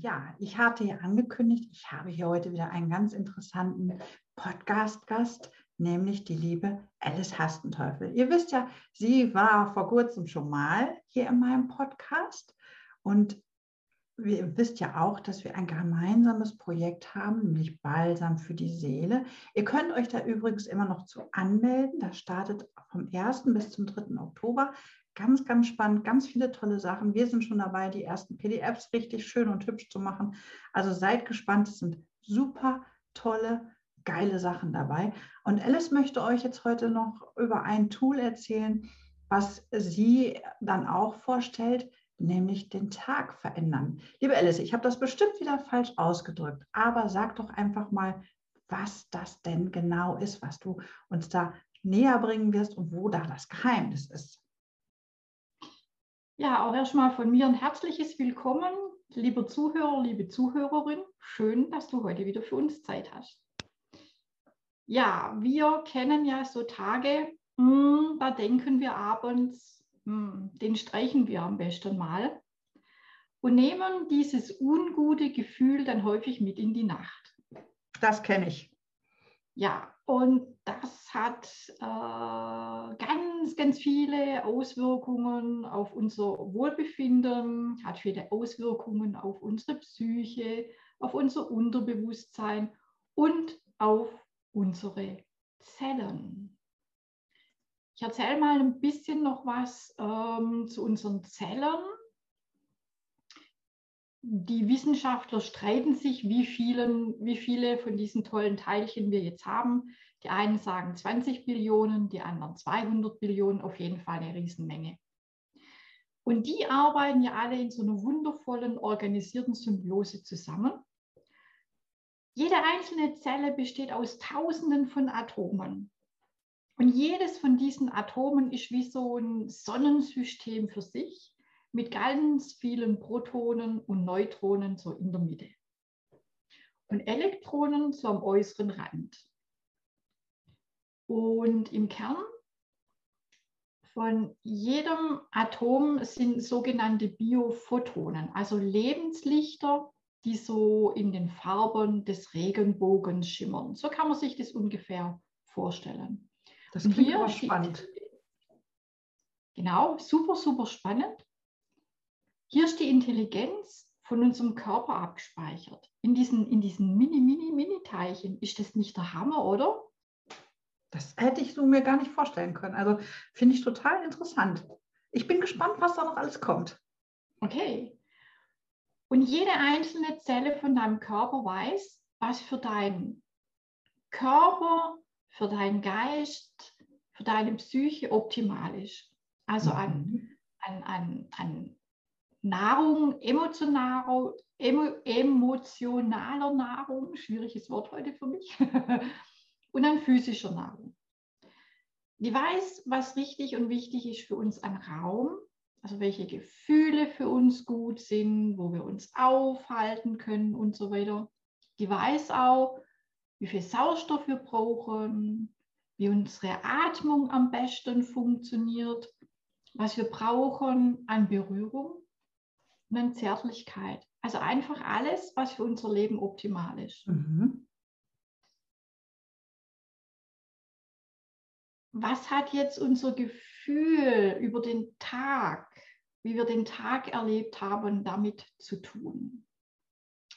Ja, ich hatte ja angekündigt, ich habe hier heute wieder einen ganz interessanten Podcast-Gast, nämlich die liebe Alice Hastenteufel. Ihr wisst ja, sie war vor kurzem schon mal hier in meinem Podcast und ihr wisst ja auch, dass wir ein gemeinsames Projekt haben, nämlich Balsam für die Seele. Ihr könnt euch da übrigens immer noch zu anmelden. Das startet vom 1. bis zum 3. Oktober. Ganz, ganz spannend, ganz viele tolle Sachen. Wir sind schon dabei, die ersten PDFs richtig schön und hübsch zu machen. Also seid gespannt, es sind super tolle, geile Sachen dabei. Und Alice möchte euch jetzt heute noch über ein Tool erzählen, was sie dann auch vorstellt, nämlich den Tag verändern. Liebe Alice, ich habe das bestimmt wieder falsch ausgedrückt, aber sag doch einfach mal, was das denn genau ist, was du uns da näher bringen wirst und wo da das Geheimnis ist. Ja, auch erstmal von mir ein herzliches Willkommen, lieber Zuhörer, liebe Zuhörerin. Schön, dass du heute wieder für uns Zeit hast. Ja, wir kennen ja so Tage, mh, hm, da denken wir abends, mh, hm, den streichen wir am besten mal und nehmen dieses ungute Gefühl dann häufig mit in die Nacht. Das kenne ich. Ja, und das hat äh, ganz, viele Auswirkungen auf unser Wohlbefinden, hat viele Auswirkungen auf unsere Psyche, auf unser Unterbewusstsein und auf unsere Zellen. Ich erzähle mal ein bisschen noch was ähm, zu unseren Zellen die Wissenschaftler streiten sich, wie, vielen, wie viele von diesen tollen Teilchen wir jetzt haben. Die einen sagen 20 Billionen, die anderen 200 Billionen, auf jeden Fall eine Riesenmenge. Und die arbeiten ja alle in so einer wundervollen, organisierten Symbiose zusammen. Jede einzelne Zelle besteht aus Tausenden von Atomen. Und jedes von diesen Atomen ist wie so ein Sonnensystem für sich mit ganz vielen Protonen und Neutronen so in der Mitte und Elektronen so am äußeren Rand. Und im Kern von jedem Atom sind sogenannte Biophotonen, also Lebenslichter, die so in den Farben des Regenbogens schimmern. So kann man sich das ungefähr vorstellen. Das klingt aber spannend. Genau, super, super spannend. Hier ist die Intelligenz von unserem Körper abgespeichert. In diesen, in diesen mini, mini, mini Teilchen. Ist das nicht der Hammer, oder? Das hätte ich so mir gar nicht vorstellen können. Also finde ich total interessant. Ich bin gespannt, was da noch alles kommt. Okay. Und jede einzelne Zelle von deinem Körper weiß, was für deinen Körper, für deinen Geist, für deine Psyche optimal ist. Also an, mhm. an, an, an Nahrung, emotionaler, emo, emotionaler Nahrung, schwieriges Wort heute für mich, und an physischer Nahrung. Die weiß, was richtig und wichtig ist für uns an Raum, also welche Gefühle für uns gut sind, wo wir uns aufhalten können und so weiter. Die weiß auch, wie viel Sauerstoff wir brauchen, wie unsere Atmung am besten funktioniert, was wir brauchen an Berührung und an Zärtlichkeit. Also einfach alles, was für unser Leben optimal ist. Mhm. Was hat jetzt unser Gefühl über den Tag, wie wir den Tag erlebt haben, damit zu tun?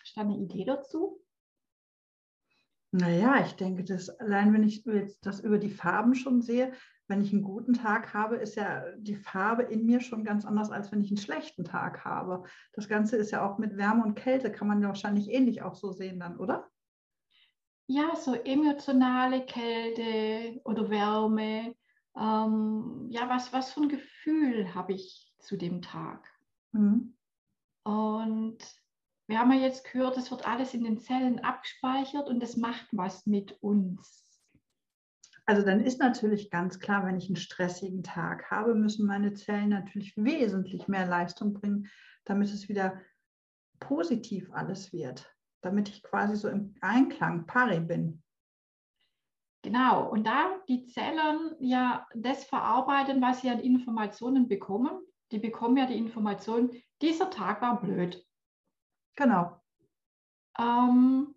Hast du eine Idee dazu? Naja, ich denke, dass allein wenn ich das über die Farben schon sehe, wenn ich einen guten Tag habe, ist ja die Farbe in mir schon ganz anders, als wenn ich einen schlechten Tag habe. Das Ganze ist ja auch mit Wärme und Kälte, kann man ja wahrscheinlich ähnlich auch so sehen dann, oder? Ja, so emotionale Kälte oder Wärme. Ähm, ja, was, was für ein Gefühl habe ich zu dem Tag? Mhm. Und wir haben ja jetzt gehört, es wird alles in den Zellen abgespeichert und das macht was mit uns. Also dann ist natürlich ganz klar, wenn ich einen stressigen Tag habe, müssen meine Zellen natürlich wesentlich mehr Leistung bringen, damit es wieder positiv alles wird, damit ich quasi so im Einklang, pari bin. Genau, und da die Zellen ja das verarbeiten, was sie an Informationen bekommen, die bekommen ja die Information, dieser Tag war blöd. Genau. Ähm,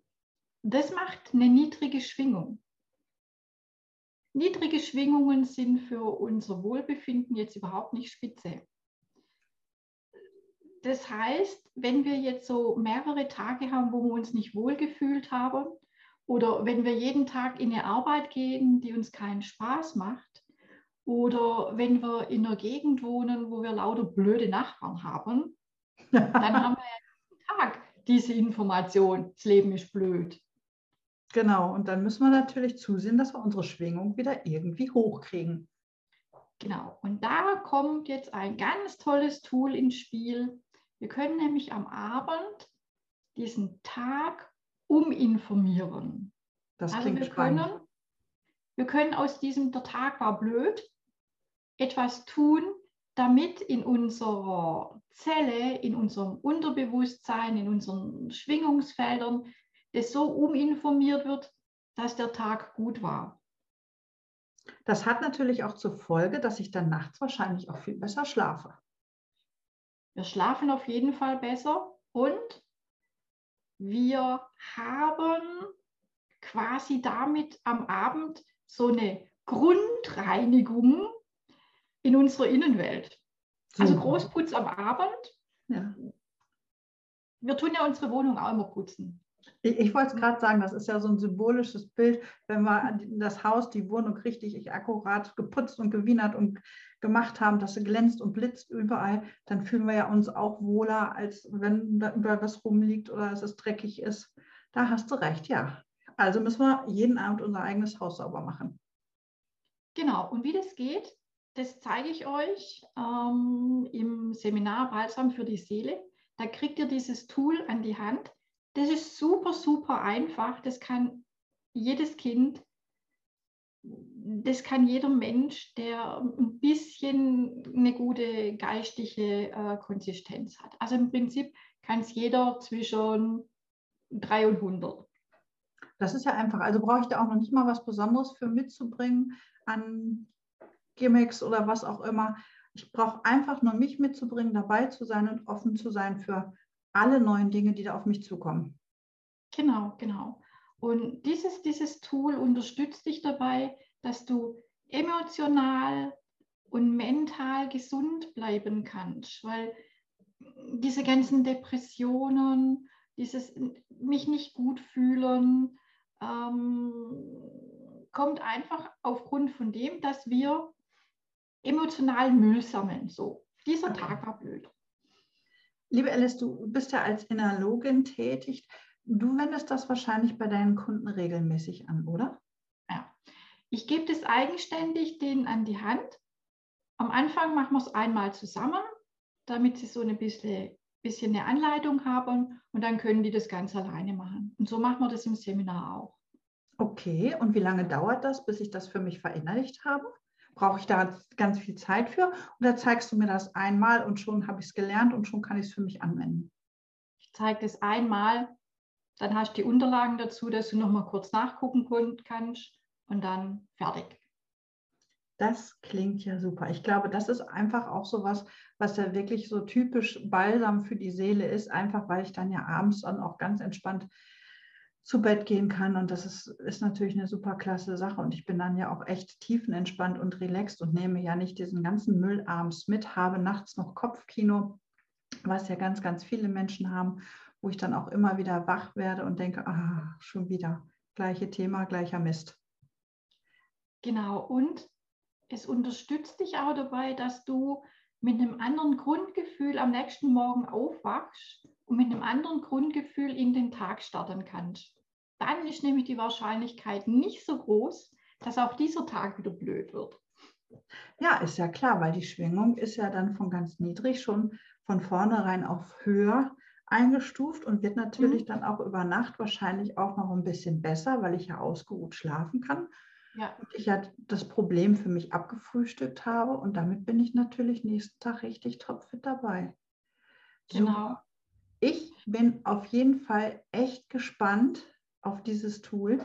das macht eine niedrige Schwingung. Niedrige Schwingungen sind für unser Wohlbefinden jetzt überhaupt nicht spitze. Das heißt, wenn wir jetzt so mehrere Tage haben, wo wir uns nicht wohlgefühlt haben, oder wenn wir jeden Tag in eine Arbeit gehen, die uns keinen Spaß macht, oder wenn wir in einer Gegend wohnen, wo wir lauter blöde Nachbarn haben, dann haben wir ja jeden Tag diese Information, das Leben ist blöd. Genau, und dann müssen wir natürlich zusehen, dass wir unsere Schwingung wieder irgendwie hochkriegen. Genau, und da kommt jetzt ein ganz tolles Tool ins Spiel. Wir können nämlich am Abend diesen Tag uminformieren. Das also klingt wir spannend. Können, wir können aus diesem, der Tag war blöd, etwas tun, damit in unserer Zelle, in unserem Unterbewusstsein, in unseren Schwingungsfeldern es so uminformiert wird, dass der Tag gut war. Das hat natürlich auch zur Folge, dass ich dann nachts wahrscheinlich auch viel besser schlafe. Wir schlafen auf jeden Fall besser und wir haben quasi damit am Abend so eine Grundreinigung in unserer Innenwelt. Also Großputz am Abend. Ja. Wir tun ja unsere Wohnung auch immer putzen. Ich, ich wollte es gerade sagen, das ist ja so ein symbolisches Bild, wenn wir das Haus, die Wohnung richtig akkurat geputzt und gewienert und gemacht haben, dass sie glänzt und blitzt überall, dann fühlen wir ja uns auch wohler, als wenn da überall was rumliegt oder dass es dreckig ist. Da hast du recht, ja. Also müssen wir jeden Abend unser eigenes Haus sauber machen. Genau, und wie das geht, das zeige ich euch ähm, im Seminar Balsam für die Seele. Da kriegt ihr dieses Tool an die Hand. Das ist super, super einfach. Das kann jedes Kind, das kann jeder Mensch, der ein bisschen eine gute geistige äh, Konsistenz hat. Also im Prinzip kann es jeder zwischen 3 und 100. Das ist ja einfach. Also brauche ich da auch noch nicht mal was Besonderes für mitzubringen an Gimmicks oder was auch immer. Ich brauche einfach nur mich mitzubringen, dabei zu sein und offen zu sein für alle neuen Dinge, die da auf mich zukommen. Genau, genau. Und dieses, dieses Tool unterstützt dich dabei, dass du emotional und mental gesund bleiben kannst, weil diese ganzen Depressionen, dieses mich nicht gut fühlen, ähm, kommt einfach aufgrund von dem, dass wir emotional Müll sammeln. So, dieser okay. Tag war blöd. Liebe Alice, du bist ja als Innerlogin tätig. Du wendest das wahrscheinlich bei deinen Kunden regelmäßig an, oder? Ja. Ich gebe das eigenständig denen an die Hand. Am Anfang machen wir es einmal zusammen, damit sie so ein bisschen, bisschen eine Anleitung haben und dann können die das ganz alleine machen. Und so machen wir das im Seminar auch. Okay, und wie lange dauert das, bis ich das für mich verinnerlicht habe? Brauche ich da ganz viel Zeit für oder zeigst du mir das einmal und schon habe ich es gelernt und schon kann ich es für mich anwenden? Ich zeige das einmal, dann hast du die Unterlagen dazu, dass du noch mal kurz nachgucken kannst und dann fertig. Das klingt ja super. Ich glaube, das ist einfach auch so was, was ja wirklich so typisch Balsam für die Seele ist, einfach weil ich dann ja abends dann auch ganz entspannt zu Bett gehen kann. Und das ist, ist natürlich eine super klasse Sache. Und ich bin dann ja auch echt tiefenentspannt und relaxed und nehme ja nicht diesen ganzen Müll abends mit, habe nachts noch Kopfkino, was ja ganz, ganz viele Menschen haben, wo ich dann auch immer wieder wach werde und denke, ah, schon wieder, gleiche Thema, gleicher Mist. Genau, und es unterstützt dich auch dabei, dass du mit einem anderen Grundgefühl am nächsten Morgen aufwachst und mit einem anderen Grundgefühl in den Tag starten kannst. Dann ist nämlich die Wahrscheinlichkeit nicht so groß, dass auch dieser Tag wieder blöd wird. Ja, ist ja klar, weil die Schwingung ist ja dann von ganz niedrig schon von vornherein auf höher eingestuft und wird natürlich mhm. dann auch über Nacht wahrscheinlich auch noch ein bisschen besser, weil ich ja ausgeruht schlafen kann. Ja. Und ich ja das Problem für mich abgefrühstückt habe und damit bin ich natürlich nächsten Tag richtig topfit dabei. Genau. So, ich bin auf jeden Fall echt gespannt auf dieses Tool,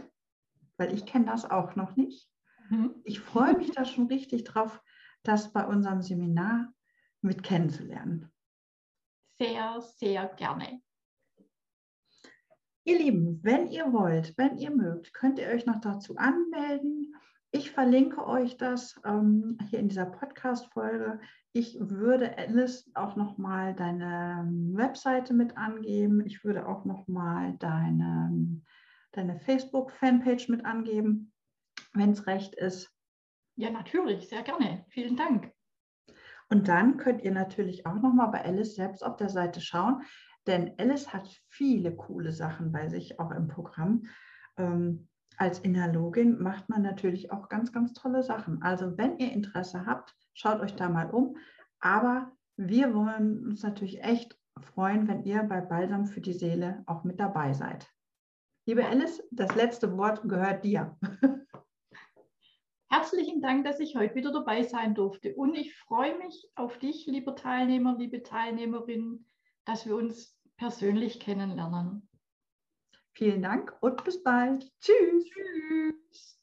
weil ich kenne das auch noch nicht. Mhm. Ich freue mich da schon richtig drauf, das bei unserem Seminar mit kennenzulernen. Sehr, sehr gerne. Ihr Lieben, wenn ihr wollt, wenn ihr mögt, könnt ihr euch noch dazu anmelden. Ich verlinke euch das ähm, hier in dieser Podcast-Folge. Ich würde Alice auch nochmal deine Webseite mit angeben. Ich würde auch nochmal deine, deine Facebook-Fanpage mit angeben, wenn es recht ist. Ja, natürlich, sehr gerne. Vielen Dank. Und dann könnt ihr natürlich auch nochmal bei Alice selbst auf der Seite schauen, denn Alice hat viele coole Sachen bei sich auch im Programm. Ähm, als Inhalogin macht man natürlich auch ganz, ganz tolle Sachen. Also wenn ihr Interesse habt, schaut euch da mal um. Aber wir wollen uns natürlich echt freuen, wenn ihr bei Balsam für die Seele auch mit dabei seid. Liebe Alice, das letzte Wort gehört dir. Herzlichen Dank, dass ich heute wieder dabei sein durfte. Und ich freue mich auf dich, lieber Teilnehmer, liebe Teilnehmerin, dass wir uns persönlich kennenlernen. Vielen Dank und bis bald. Tschüss. Tschüss.